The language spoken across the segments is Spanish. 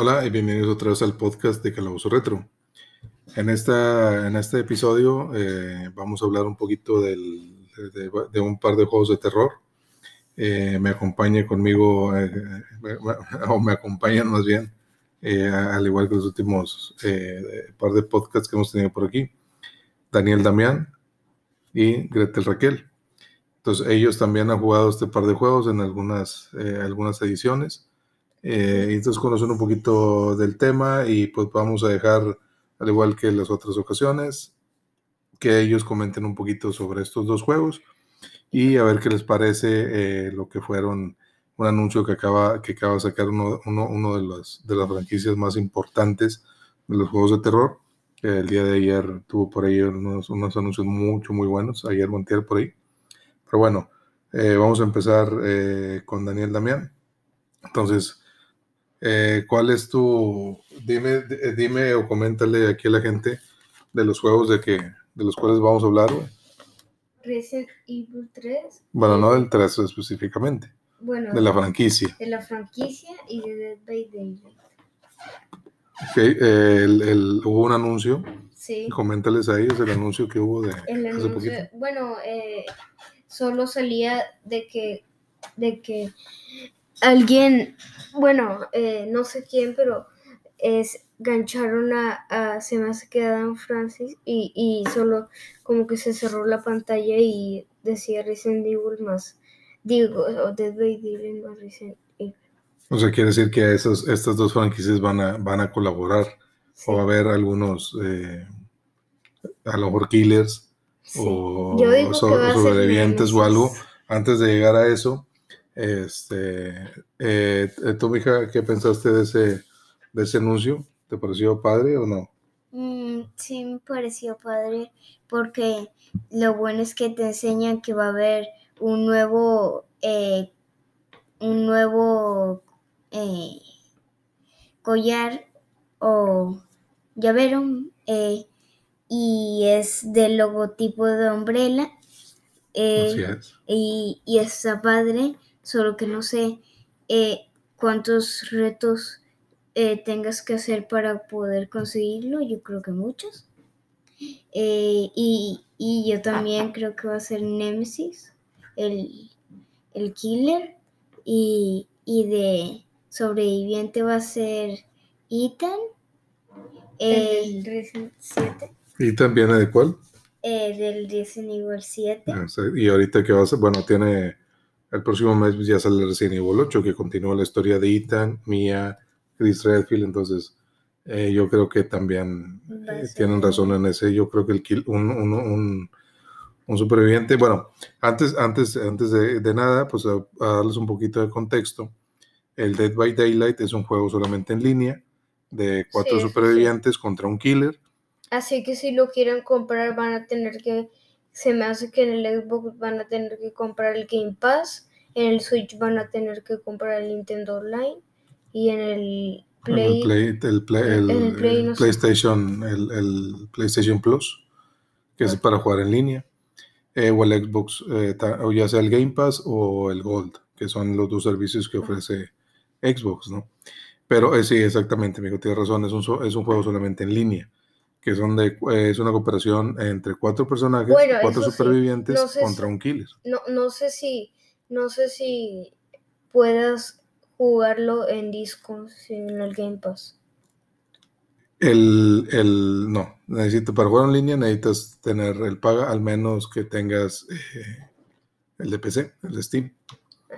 Hola y bienvenidos otra vez al podcast de Calabozo Retro. En, esta, en este episodio eh, vamos a hablar un poquito del, de, de, un par de juegos de terror. Eh, me acompaña conmigo, eh, o me acompañan más bien, al igual que los últimos par de podcasts que hemos tenido por aquí, Daniel Damián y Gretel Raquel. Entonces ellos también han jugado este par de juegos en algunas, algunas ediciones. Eh, entonces conocen un poquito del tema y pues vamos a dejar, al igual que las otras ocasiones, que ellos comenten un poquito sobre estos dos juegos y a ver qué les parece eh, lo que fueron un anuncio que acaba, que acaba de sacar uno, uno, de, las, de las franquicias más importantes de los juegos de terror. Que el día de ayer tuvo por ahí unos, unos anuncios mucho, muy buenos. Ayer Montiel por ahí. Pero bueno, eh, vamos a empezar con Daniel Damián. Entonces, eh, ¿Cuál es tu, dime, dime o coméntale aquí a la gente de los juegos de que, de los cuales vamos a hablar, Resident Evil 3. Bueno, no del 3 específicamente. Bueno. De la franquicia. De la franquicia y de Dead by Daylight. Ok, eh, el, el, hubo un anuncio. Sí. Coméntales ahí, es el anuncio que hubo de el anuncio, Bueno, eh, solo salía de que, de que alguien, bueno, eh, no sé quién, pero es gancharon a, a se me hace que Adam Francis y, y, solo como que se cerró la pantalla y decía Resident Evil más, digo, o Dead by Daylight más Resident Evil. O sea, quiere decir que esos, estas dos franquicias van a, van a colaborar sí. o va a haber algunos, eh, a lo mejor killers Sí. o, so- sobrevivientes o algo. Antes de llegar a eso, este, eh, tú, mija, ¿qué pensaste de ese, de ese anuncio? ¿Te pareció padre o no? Mm, sí, me pareció padre porque lo bueno es que te enseñan que va a haber un nuevo, eh, un nuevo eh, collar o llavero eh, y es del logotipo de Umbrella eh, Así es. y, y está padre, solo que no sé eh, cuántos retos eh, tengas que hacer para poder conseguirlo, yo creo que muchos. Eh, y, y yo también creo que va a ser Nemesis, el, el killer, y, y de sobreviviente va a ser Ethan, El Resident 7. ¿Y también de cuál? eh, del Resident Evil 7. O sea, Y ahorita que va a ser, bueno, tiene el próximo mes ya sale Resident Evil 8, que continúa la historia de Ethan, Mia, Chris Redfield, entonces eh, yo creo que también eh, tienen razón en ese, yo creo que el kill, un, un, un, un superviviente, bueno, antes, antes, antes de, de nada, pues a, a darles un poquito de contexto, el Dead by Daylight es un juego solamente en línea de cuatro Sí, sí, sí. supervivientes contra un killer, Así que si lo quieren comprar van a tener que, se me hace que en el Xbox van a tener que comprar el Game Pass, en el Switch van a tener que comprar el Nintendo Online y en el Play, el Play- el- el Play no. PlayStation, el, PlayStation Plus, que es Ah. para jugar en línea, eh, o el Xbox, eh, o ya sea el Game Pass o el Gold, que son los dos servicios que ofrece Xbox, ¿no? Pero eh, sí, exactamente, amigo, tienes razón, es un, es un juego solamente en línea, que son de, eh, es una cooperación entre cuatro personajes, Bueno, cuatro sí, supervivientes no sé contra si- un killer. no, no sé si, no sé si puedas jugarlo en disco en el Game Pass. El, el, no, necesito, para jugar en línea necesitas tener el paga, al menos que tengas eh, el de PC, el de Steam.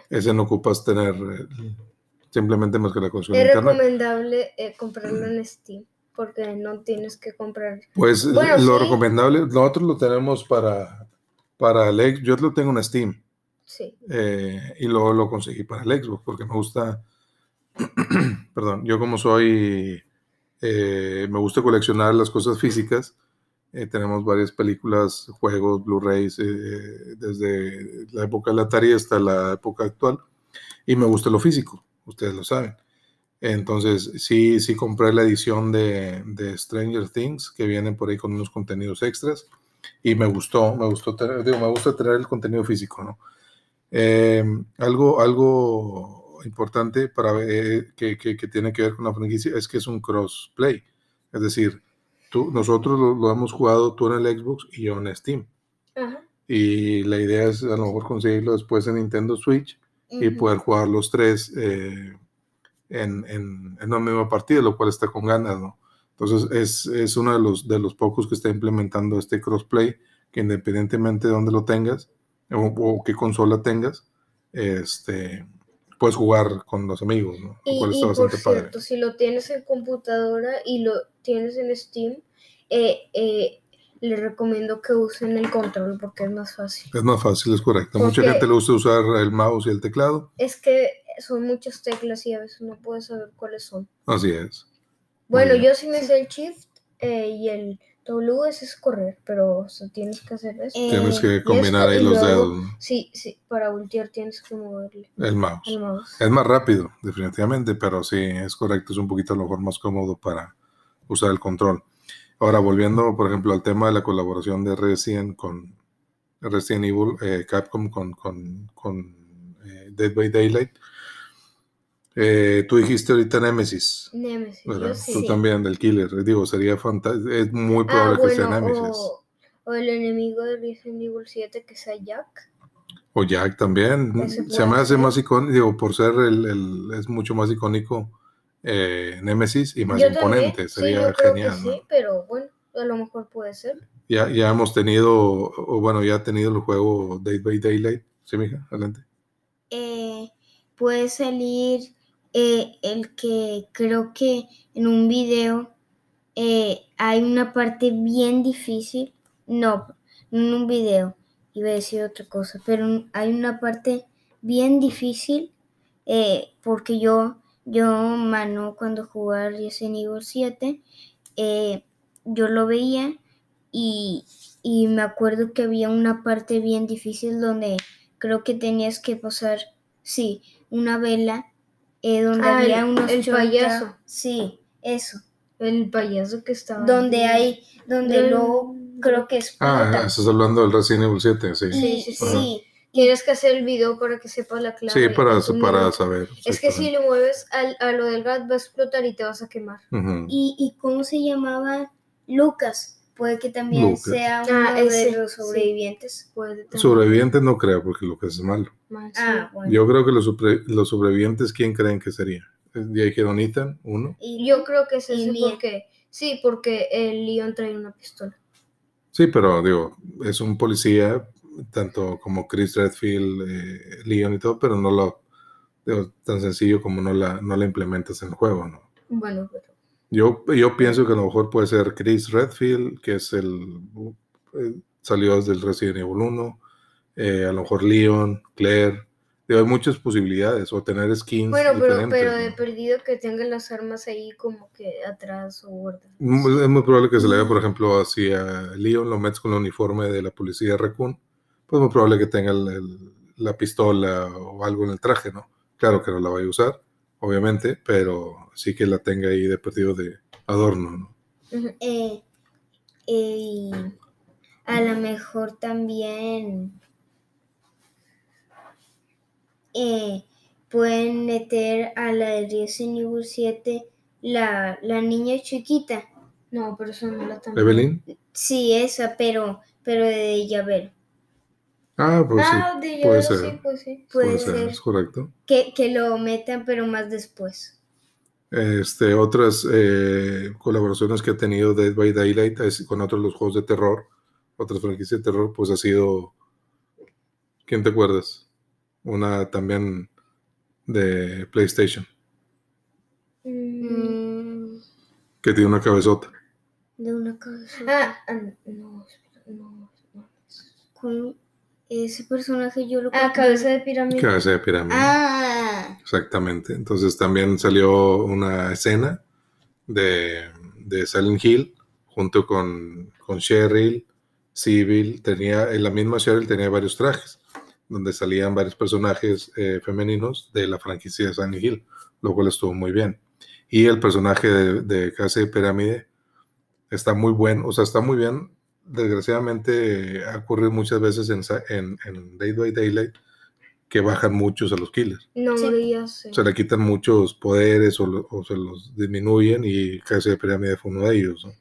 Ese no ocupas tener eh, simplemente más que la consola Es recomendable eh, comprarlo en Steam porque no tienes que comprar. Pues Bueno, lo sí. recomendable, nosotros lo tenemos para, para el X, yo lo tengo en Steam Sí, eh, y luego lo conseguí para el Xbox porque me gusta, perdón, yo como soy, eh, me gusta coleccionar las cosas físicas, eh, tenemos varias películas, juegos, Blu-rays, eh, desde la época de la Atari hasta la época actual, y me gusta lo físico, ustedes lo saben. Entonces, sí, sí compré la edición de, de Stranger Things, que vienen por ahí con unos contenidos extras, y me gustó, me gustó tener, digo, me gusta tener el contenido físico, ¿no? Eh, algo, algo importante para ver, que, que, que tiene que ver con la franquicia es que es un crossplay. Es decir, tú, nosotros lo, lo hemos jugado tú en el Xbox y yo en Steam. Ajá. Y la idea es a lo mejor conseguirlo después en Nintendo Switch y poder jugar los tres eh, en, en, en una misma partida, lo cual está con ganas, ¿no? Entonces es, es uno de los, de los pocos que está implementando este crossplay, que independientemente de dónde lo tengas o, o qué consola tengas, este, puedes jugar con los amigos, ¿no? Lo Y, cual y está por bastante padre. cierto, si lo tienes en computadora y lo tienes en Steam, eh, eh, le recomiendo que usen el control porque es más fácil. Es más fácil, es correcto. Mucha Porque- gente le gusta usar el mouse y el teclado, Es que son muchas teclas y a veces no puedes saber cuáles son. así es. Bueno, yo sí me sé el Shift eh, y el W es correr, pero o sea, tienes que hacer eso. Eh, Tienes y que combinar esto, ahí los luego- dedos. Sí, sí, para voltear tienes que moverle el mouse. el mouse. Es más rápido, definitivamente, pero sí, es correcto, es un poquito a lo mejor más cómodo para usar el control. Ahora, volviendo, por ejemplo, al tema de la colaboración de Resident con Resident Evil, eh, Capcom con, con, con eh, Dead by Daylight. Eh, tú dijiste ahorita Nemesis, Nemesis, sí. Tú también, del Killer. Digo, sería fantástico, es muy Ah, probable que sea Nemesis. o, o el enemigo de Resident Evil 7 que sea Jack. O Jack también. Se me hace más icónico, digo, por ser el, el- es mucho más icónico eh, Nemesis y más Yo imponente. también, sí, Sería yo creo genial. que ¿no? sí, pero bueno, a lo mejor puede ser. Ya, ya hemos tenido, o bueno, ya ha tenido el juego Dead by Daylight. Sí, mija, adelante. eh, puede salir eh, el que creo que en un video eh, hay una parte bien difícil. No, no en un video, iba a decir otra cosa, pero hay una parte bien difícil eh, porque yo, yo, mano, cuando jugaba Resident Evil 7, eh, yo lo veía y, y me acuerdo que había una parte bien difícil donde creo que tenías que pasar, sí, una vela eh, donde Ah, había el- unos el chorros- payaso. Sí, eso. El payaso que estaba. Donde ahí. hay, donde Del- luego creo que explota. Ah, estás hablando del Resident Evil 7, sí. Sí, sí, sí. sí, Tienes que hacer el video para que sepas la clave. Sí, para, Es para saber. Es que si le mueves al- a lo del gat va a explotar y te vas a quemar. Ujú. y, y cómo se llamaba Lucas. Puede que también Lucas. sea uno Ah, de los sí. sobrevivientes. Puede también. Sobrevivientes no creo, porque lo que es malo. Mal, sí. Ah, bueno. Yo creo que los, sobre- los sobrevivientes, ¿quién creen que sería? Ya dijeron Ethan, uno. Y Yo creo que es Mia. porque. Sí, porque el Leon trae una pistola. Sí, pero digo, es un policía, tanto como Chris Redfield, eh, Leon y todo, pero no lo digo, tan sencillo como no la, no la implementas en el juego, ¿no? Bueno, pero. Yo, yo pienso que a lo mejor puede ser Chris Redfield, que es el eh, salió desde el Resident Evil 1, eh, a lo mejor Leon, Claire, digo, hay muchas posibilidades, o tener skins Bueno, pero, pero ¿no? de perdido que tengan las armas ahí como que atrás o guardadas. Mu- Es muy probable que se le vea, por ejemplo, así a Leon, lo metes con el uniforme de la policía de Raccoon, pues muy probable que tenga el- el- la pistola o algo en el traje, ¿no? Claro que no la vaya a usar, obviamente, pero sí que la tenga ahí de perdido de adorno, ¿no? Eh, eh, y a lo mejor también eh, pueden meter a la de Resident Evil 7 la, la niña chiquita. No, pero eso no la también. Evelyn. Sí, esa, pero, pero de llavero. Ah, pues Ah, sí, de puede ser. sí, pues sí. Puede puede ser, ser. es correcto. Que, que lo metan, pero más después. Este, otras eh, colaboraciones que ha tenido Dead by Daylight es con otros los juegos de terror, otras franquicias de terror, pues ha sido, ¿quién te acuerdas? Una también de PlayStation, Mm. Que tiene una cabezota. de una cabeza. Ah, ah, no, espera, no, no. Con ese personaje yo lo Ah, cabeza de pirámide. Cabeza de pirámide. Ah, Exactamente. Entonces también salió una escena de, de Silent Hill junto con, con Cheryl, Civil. Tenía, en la misma Cheryl tenía varios trajes donde salían varios personajes eh, femeninos de la franquicia de Silent Hill, lo cual estuvo muy bien. Y el personaje de, de Casa de Pirámide está muy bueno, o sea, está muy bien. Desgraciadamente ha ocurrido muchas veces en, Sa- en, en Day by Daylight que bajan muchos a los killers. No, Sí. ya sé. Se le quitan muchos poderes o, lo- o se los disminuyen y casi de pirámide fue uno de ellos. ¿no?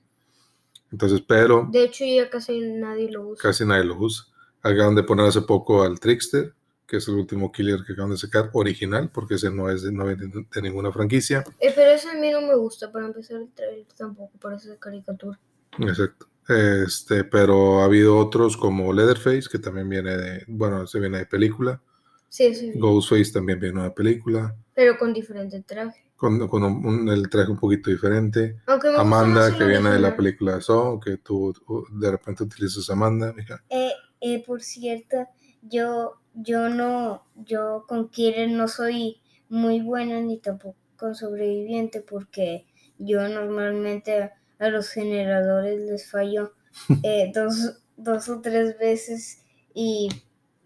Entonces, pero De hecho, ya casi nadie lo usa. casi nadie lo usa. Acaban de poner hace poco al Trickster, que es el último killer que acaban de sacar, original, porque ese no es de, no viene de- de ninguna franquicia. Eh, pero eso a mí no me gusta. Para empezar, el trailer tampoco parece de caricatura. Exacto. Este, pero ha habido otros como Leatherface, que también viene de, bueno, se viene de película. Sí, sí. Ghostface también viene de película. Pero con diferente traje. Con, con un- un- el traje un poquito diferente. Aunque me gusta Amanda, más que viene de la película de Saw, que tú uh, de repente utilizas Amanda, mija. Eh, eh, por cierto, yo, yo no, yo con Killer no soy muy buena ni tampoco con sobreviviente porque yo normalmente a los generadores les fallo eh, dos, dos o tres veces y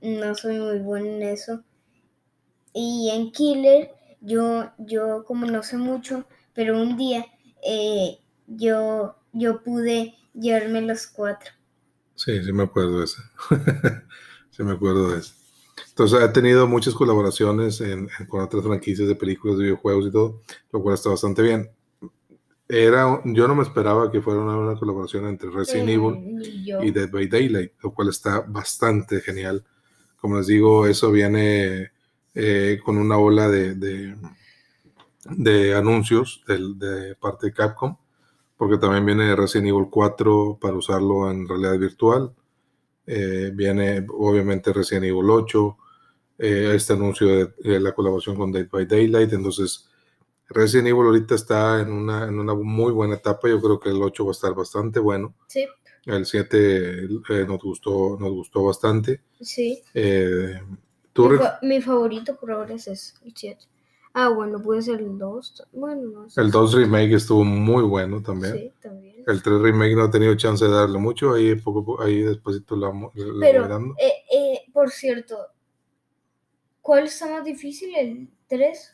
no soy muy buena en eso. Y en Killer, yo, yo como no sé mucho, pero un día eh, yo, yo pude llevarme los cuatro. Sí, sí me acuerdo de ese. sí me acuerdo de ese. Entonces ha tenido muchas colaboraciones en- en- con otras franquicias de películas, de videojuegos y todo, lo cual está bastante bien. Era, yo no me esperaba que fuera una, una colaboración entre Resident Eh, Evil y Dead by Daylight, lo cual está bastante genial. Como les digo, eso viene eh, con una ola de, de, de anuncios del- de parte de Capcom, porque también viene Resident Evil 4 para usarlo en realidad virtual. Eh, viene obviamente Resident Evil 8, eh, este anuncio de, de la colaboración con Dead by Daylight. Entonces, Resident Evil ahorita está en una, en una muy buena etapa. Yo creo que el 8 va a estar bastante bueno. Sí, El 7 eh, nos, gustó, nos gustó bastante. sí. Eh, tú Mi, fa- mi favorito por ahora es ese, el 7. Ah, bueno, puede ser el 2. Bueno, no sé. el 2 Remake estuvo muy bueno también. Sí, también. El 3 Remake no ha tenido chance de darle mucho. Ahí, poco, ahí despacito lo, vamos- Pero, eh, eh, por cierto, ¿cuál está más difícil? ¿El 3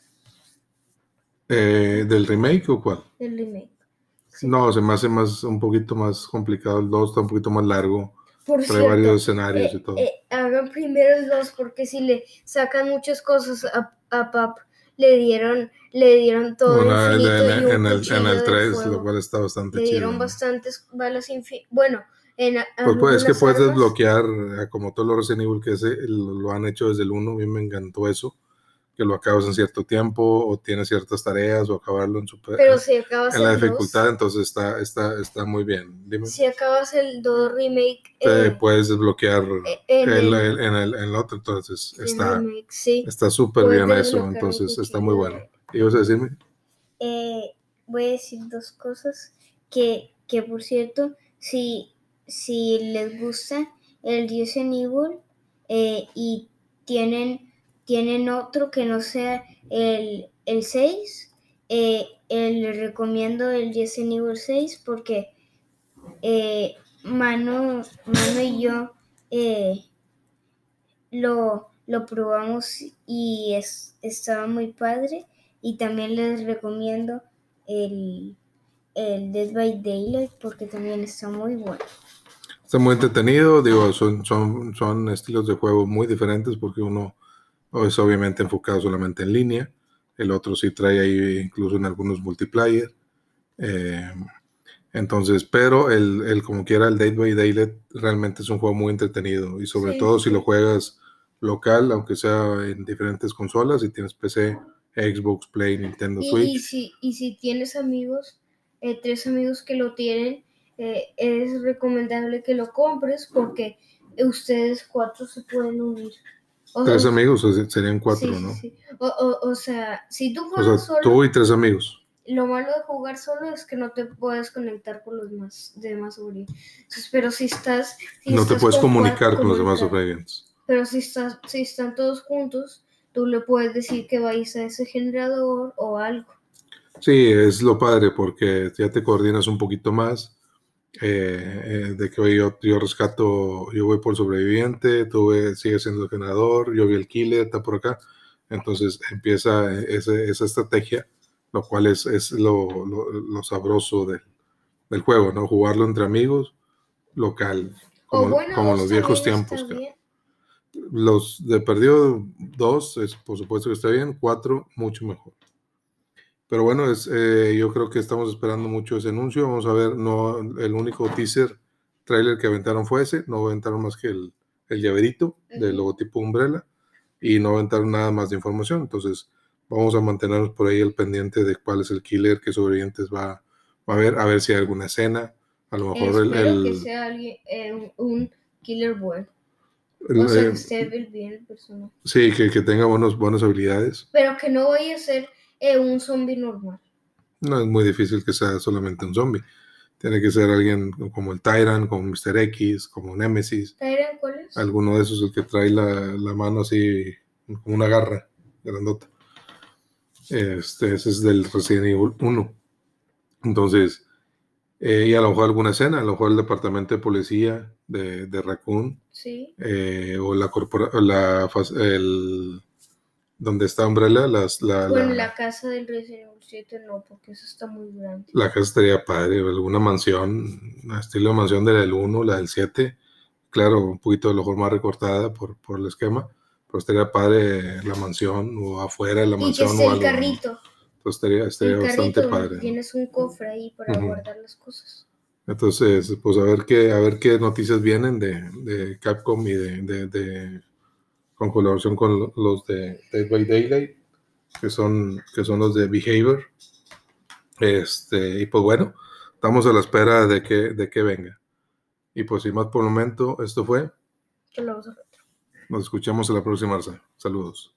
Eh, ¿Del remake o cuál? del remake? Sí. No, se me hace más, un poquito más complicado. El 2 está un poquito más largo. Por Trae varios cierto, escenarios eh, y todo. eh, hagan primero el 2 porque si le sacan muchas cosas a, a Pap, le dieron, le dieron todo infinito en, y en el, en el de 3, fuego. lo cual está bastante Le chido. dieron ¿no? bastantes balas infinitas. Bueno, en a- Pues, pues, es que puedes armas- desbloquear, como todos los Resident Evil que lo, lo han hecho desde el 1, a mí me encantó eso, que lo acabas en cierto tiempo o tienes ciertas tareas o acabarlo en, super, Pero si acabas en la el 2, dificultad, entonces está, está, está muy bien. Dime, si acabas el 2 remake te eh, puedes desbloquear eh, en el, el, en, el, en el otro, entonces en está remake, sí. está súper bien eso, entonces está muy bueno. ¿Ibas a decirme? Eh, voy a decir dos cosas que, que por cierto, si, si les gusta el Resident Evil eh, y tienen, tienen otro que no sea el, el 6, eh, eh, les recomiendo el Resident Evil 6 porque eh, Mano, Mano y yo eh, lo, lo probamos y es, estaba muy padre. Y también les recomiendo el, el Dead by Daylight porque también está muy bueno. Está muy entretenido, digo, son, son, son estilos de juego muy diferentes porque uno es obviamente enfocado solamente en línea, el otro sí trae ahí incluso en algunos multiplayer. eh, entonces, pero el, el como quiera, el Dead by Daylight realmente es un juego muy entretenido y sobre Sí, todo si lo juegas local, aunque sea en diferentes consolas, si tienes PC, Xbox, Play, Nintendo Y, y Switch. si, y si tienes amigos, eh, tres amigos que lo tienen, eh, es recomendable que lo compres porque ustedes cuatro se pueden unir. O, Tres amigos, serían cuatro, sí, ¿no? sí. O, o- o sea, si tú O juegas sea, solo, tú y tres amigos. lo malo de jugar solo es que no te puedes conectar con los más demás sobrevivientes. Pero si estás... si no te puedes con comunicar con los demás sobrevivientes. Pero si, estás, si están todos juntos, tú le puedes decir que vayas a ese generador o algo. Sí, es lo padre porque ya te coordinas un poquito más. Eh, eh, de que yo, yo rescato, yo voy por sobreviviente, tú ve- sigues siendo el generador, yo vi el killer, está por acá. Entonces empieza ese- esa estrategia, lo cual es, es lo, lo- lo sabroso del, del juego, ¿no? Jugarlo entre amigos, local, como, bueno, como los viejos tiempos. que- los de perdido dos, es, por supuesto que está bien, cuatro, mucho mejor. Pero bueno, es, eh, yo creo que estamos esperando mucho ese anuncio. Vamos a ver, no, el único teaser trailer que aventaron fue ese, no aventaron más que el, el llaverito del logotipo Umbrella y no aventaron nada más de información. Entonces, vamos a mantenernos por ahí el pendiente de cuál es el killer que sobrevivientes va, va a ver, a ver si hay alguna escena. A lo mejor el, Espero el- que sea alguien, eh, un killer bueno. el- O sea, eh, que esté bien el personaje. sí, que, que tenga buenos, buenas habilidades. Pero que no vaya a ser eh, un zombie normal. No es muy difícil que sea solamente un zombie. Tiene que ser alguien como el Tyrant, como Mr. X, como Nemesis. ¿Tyrion cuál es? Alguno de esos, el que trae la, la mano así, como una garra grandota. Este, ese es del Resident Evil 1. Entonces, eh, y a lo mejor alguna escena, a lo mejor el departamento de policía de, de Raccoon, Sí. eh, o la corpora, la, el, donde está Umbrella, las, la, Bueno, la- la casa del Resident Evil 7 no, porque eso está muy grande. La casa estaría padre, alguna mansión, estilo mansión de la del 1, la del 7. Claro, un poquito a lo mejor más recortada por, por el esquema, pero estaría padre la mansión o afuera de la Y que mansión o el algo. carrito. Entonces estaría, estaría el bastante carrito padre. tienes un cofre ahí para Ujú. guardar las cosas. Entonces, pues a ver qué, a ver qué noticias vienen de, de Capcom y de, de- de- con colaboración con lo- los de Dead by Daylight, que son, que son los de Behavior. Este, y pues bueno, estamos a la espera de que, de que venga. Y pues sin más por el momento, esto fue. Nos escuchamos en la próxima. Arza. Saludos.